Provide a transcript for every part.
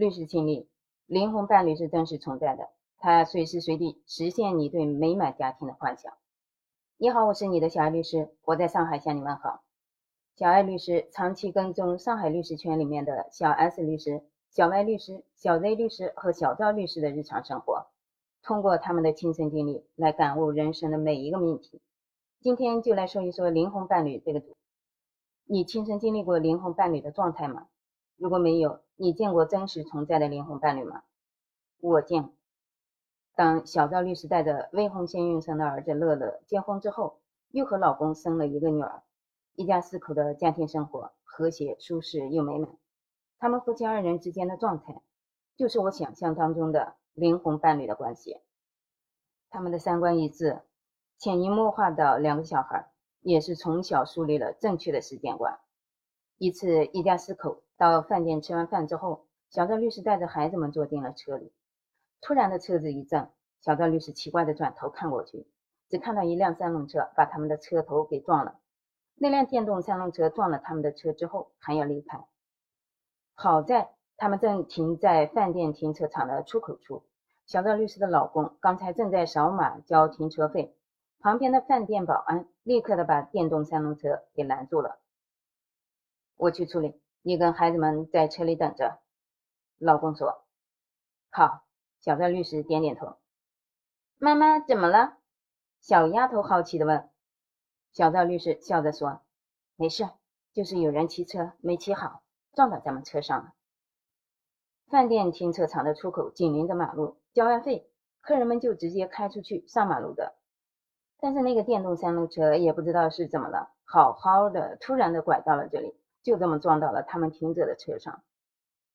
律师亲历，灵魂伴侣是真实存在的，它随时随地实现你对美满家庭的幻想。你好，我是你的小爱律师，我在上海向你问好。小爱律师长期跟踪上海律师圈里面的小 S 律师、小 Y 律师、小 Z 律师和小赵律师的日常生活，通过他们的亲身经历来感悟人生的每一个命题。今天就来说一说灵魂伴侣这个主。你亲身经历过灵魂伴侣的状态吗？如果没有，你见过真实存在的灵魂伴侣吗？我见。当小赵律师带着未婚先孕生的儿子乐乐结婚之后，又和老公生了一个女儿。一家四口的家庭生活和谐、舒适又美满。他们夫妻二人之间的状态，就是我想象当中的灵魂伴侣的关系。他们的三观一致，潜移默化的两个小孩，也是从小树立了正确的时间观。一次，一家四口到饭店吃完饭之后，小赵律师带着孩子们坐进了车里。突然的车子一震，小赵律师奇怪的转头看过去，只看到一辆三轮车把他们的车头给撞了。那辆电动三轮车撞了他们的车之后，还要离开。好在他们正停在饭店停车场的出口处。小赵律师的老公刚才正在扫码交停车费，旁边的饭店保安立刻的把电动三轮车给拦住了。我去处理，你跟孩子们在车里等着。老公说：“好。”小赵律师点点头。妈妈怎么了？小丫头好奇的问。小赵律师笑着说：“没事，就是有人骑车没骑好，撞到咱们车上了。”饭店停车场的出口紧邻着马路，交完费，客人们就直接开出去上马路的。但是那个电动三轮车也不知道是怎么了，好好的突然的拐到了这里，就这么撞到了他们停着的车上。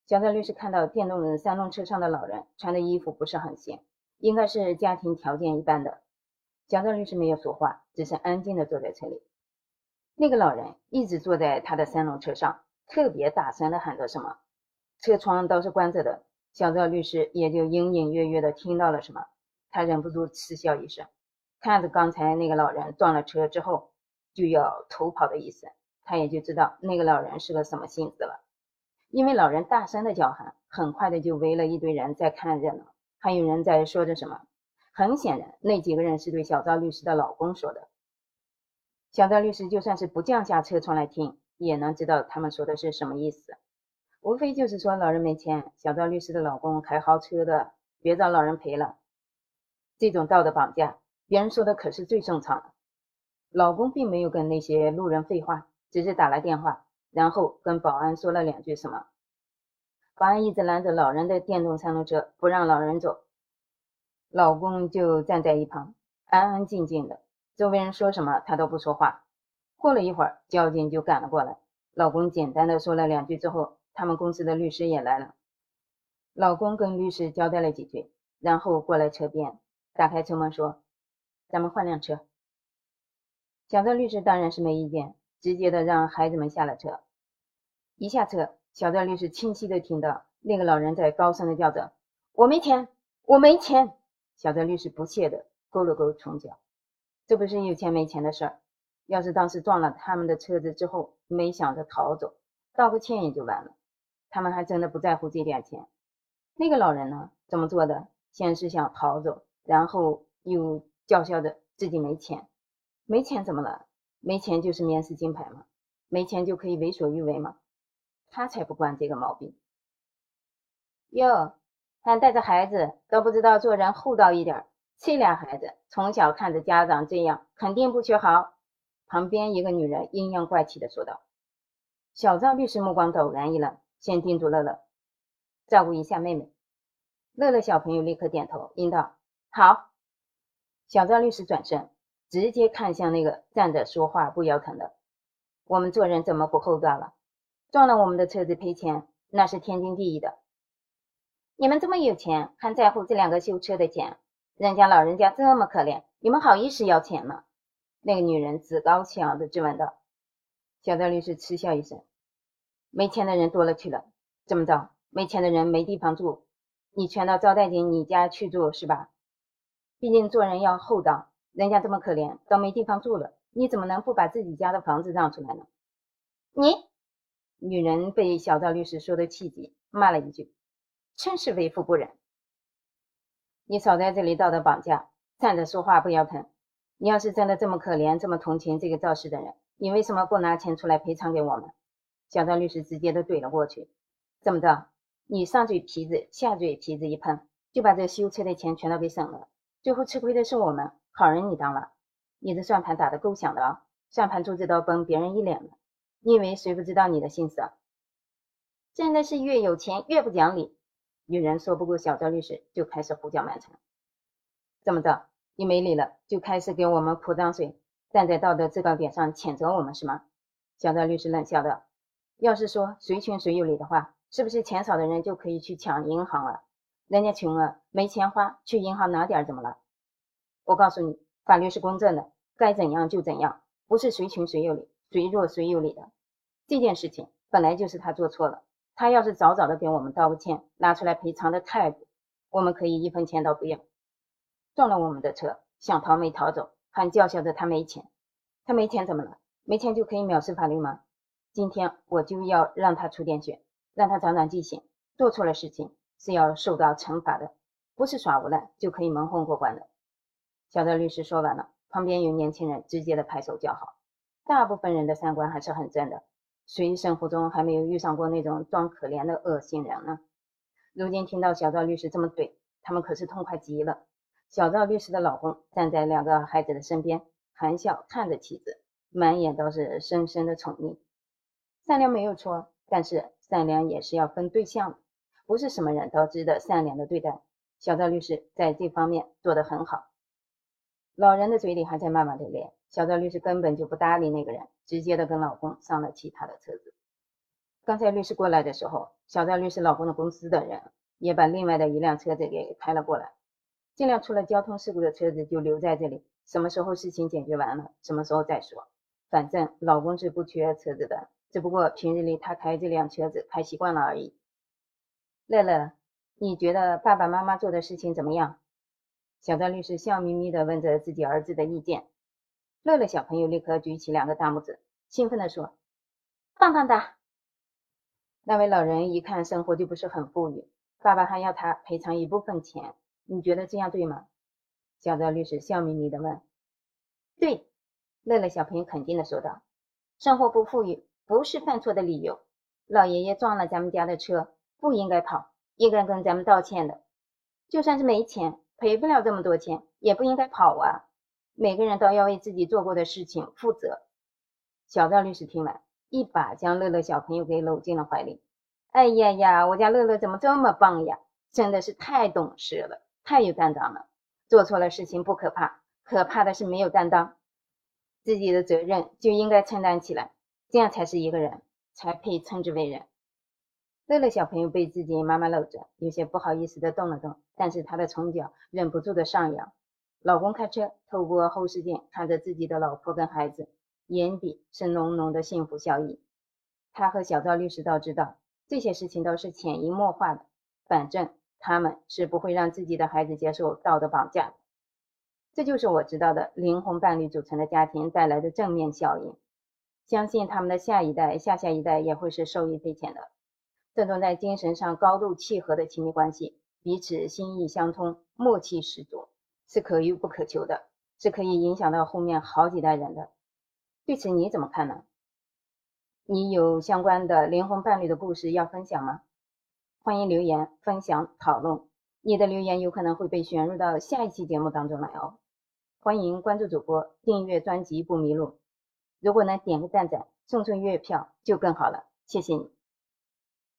小赵律师看到电动三轮车上的老人穿的衣服不是很显，应该是家庭条件一般的。小赵律师没有说话，只是安静的坐在车里。那个老人一直坐在他的三轮车上，特别大声的喊着什么，车窗都是关着的。小赵律师也就隐隐约约的听到了什么，他忍不住嗤笑一声，看着刚才那个老人撞了车之后就要逃跑的意思，他也就知道那个老人是个什么性子了。因为老人大声的叫喊，很快的就围了一堆人在看热闹，还有人在说着什么。很显然，那几个人是对小赵律师的老公说的。小赵律师就算是不降下车窗来听，也能知道他们说的是什么意思。无非就是说老人没钱，小赵律师的老公开豪车的，别找老人赔了。这种道德绑架，别人说的可是最正常的。老公并没有跟那些路人废话，只是打了电话，然后跟保安说了两句什么。保安一直拦着老人的电动三轮车，不让老人走。老公就站在一旁，安安静静的，周围人说什么他都不说话。过了一会儿，交警就赶了过来。老公简单的说了两句之后，他们公司的律师也来了。老公跟律师交代了几句，然后过来车边，打开车门说：“咱们换辆车。”小赵律师当然是没意见，直接的让孩子们下了车。一下车，小赵律师清晰的听到那个老人在高声的叫着：“我没钱，我没钱。”小赵律师不屑的勾了勾唇角，这不是有钱没钱的事儿。要是当时撞了他们的车子之后，没想着逃走，道个歉也就完了。他们还真的不在乎这点钱。那个老人呢？怎么做的？先是想逃走，然后又叫嚣着自己没钱。没钱怎么了？没钱就是面试金牌吗？没钱就可以为所欲为吗？他才不惯这个毛病。哟。还带着孩子，都不知道做人厚道一点。这俩孩子从小看着家长这样，肯定不学好。旁边一个女人阴阳怪气的说道。小赵律师目光陡然一愣，先叮嘱乐乐照顾一下妹妹。乐乐小朋友立刻点头应道：“好。”小赵律师转身，直接看向那个站着说话不腰疼的：“我们做人怎么不厚道了？撞了我们的车子赔钱，那是天经地义的。”你们这么有钱，还在乎这两个修车的钱？人家老人家这么可怜，你们好意思要钱吗？那个女人趾高气昂的质问道。小赵律师嗤笑一声：“没钱的人多了去了，这么着，没钱的人没地方住，你全到招待进你家去住是吧？毕竟做人要厚道，人家这么可怜，都没地方住了，你怎么能不把自己家的房子让出来呢？”你，女人被小赵律师说的气急，骂了一句。真是为富不仁。你少在这里道德绑架，站着说话不腰疼。你要是真的这么可怜，这么同情这个肇事的人，你为什么不拿钱出来赔偿给我们？小赵律师直接的怼了过去。怎么着，你上嘴皮子，下嘴皮子一碰，就把这修车的钱全都给省了，最后吃亏的是我们。好人你当了，你这算盘打得够响的啊！算盘珠子都崩别人一脸了，你以为谁不知道你的心思？真的是越有钱越不讲理。女人说不过小赵律师，就开始胡搅蛮缠。这么着，你没理了，就开始给我们泼脏水，站在道德制高点上谴责我们是吗？小赵律师冷笑道：“要是说谁穷谁有理的话，是不是钱少的人就可以去抢银行了？人家穷了没钱花，去银行拿点怎么了？”我告诉你，法律是公正的，该怎样就怎样，不是谁穷谁有理，谁弱谁有理的。这件事情本来就是他做错了，他要是早早的给我们道个歉，拿出来赔偿的态度，我们可以一分钱都不要。撞了我们的车，想逃没逃走，还叫嚣着他没钱，他没钱怎么了？没钱就可以藐视法律吗？今天我就要让他出点血，让他长长记性，做错了事情是要受到惩罚的，不是耍无赖就可以蒙混过关的。小赵律师说完了，旁边有年轻人直接的拍手叫好。大部分人的三观还是很正的，谁生活中还没有遇上过那种装可怜的恶心人呢？如今听到小赵律师这么怼，他们可是痛快极了。小赵律师的老公站在两个孩子的身边，含笑看着妻子，满眼都是深深的宠溺。善良没有错，但是善良也是要分对象的，不是什么人都值得善良的对待。小赵律师在这方面做得很好。老人的嘴里还在骂骂咧咧，小赵律师根本就不搭理那个人，直接的跟老公上了其他的车子。刚才律师过来的时候，小赵律师老公的公司的人也把另外的一辆车子给开了过来。这辆出了交通事故的车子就留在这里，什么时候事情解决完了，什么时候再说。反正老公是不缺车子的，只不过平日里他开这辆车子开习惯了而已。乐乐，你觉得爸爸妈妈做的事情怎么样？小赵律师笑眯眯地问着自己儿子的意见，乐乐小朋友立刻举起两个大拇指，兴奋地说：“棒棒哒！”那位老人一看生活就不是很富裕，爸爸还要他赔偿一部分钱，你觉得这样对吗？小赵律师笑眯眯地问。“对。”乐乐小朋友肯定地说道，“生活不富裕不是犯错的理由。老爷爷撞了咱们家的车，不应该跑，应该跟咱们道歉的。就算是没钱。”赔不了这么多钱，也不应该跑啊！每个人都要为自己做过的事情负责。小赵律师听完，一把将乐乐小朋友给搂进了怀里。哎呀呀，我家乐乐怎么这么棒呀？真的是太懂事了，太有担当了。做错了事情不可怕，可怕的是没有担当。自己的责任就应该承担起来，这样才是一个人，才配称之为人。乐乐小朋友被自己妈妈搂着，有些不好意思的动了动，但是他的唇角忍不住的上扬。老公开车，透过后视镜看着自己的老婆跟孩子，眼底是浓浓的幸福笑意。他和小赵律师都知道，这些事情都是潜移默化的，反正他们是不会让自己的孩子接受道德绑架的。这就是我知道的灵魂伴侣组成的家庭带来的正面效应。相信他们的下一代、下下一代也会是受益匪浅的。这种在精神上高度契合的亲密关系，彼此心意相通，默契十足，是可遇不可求的，是可以影响到后面好几代人的。对此你怎么看呢？你有相关的灵魂伴侣的故事要分享吗？欢迎留言分享讨论，你的留言有可能会被选入到下一期节目当中来哦。欢迎关注主播，订阅专辑不迷路。如果能点个赞赞，送送月票就更好了，谢谢你。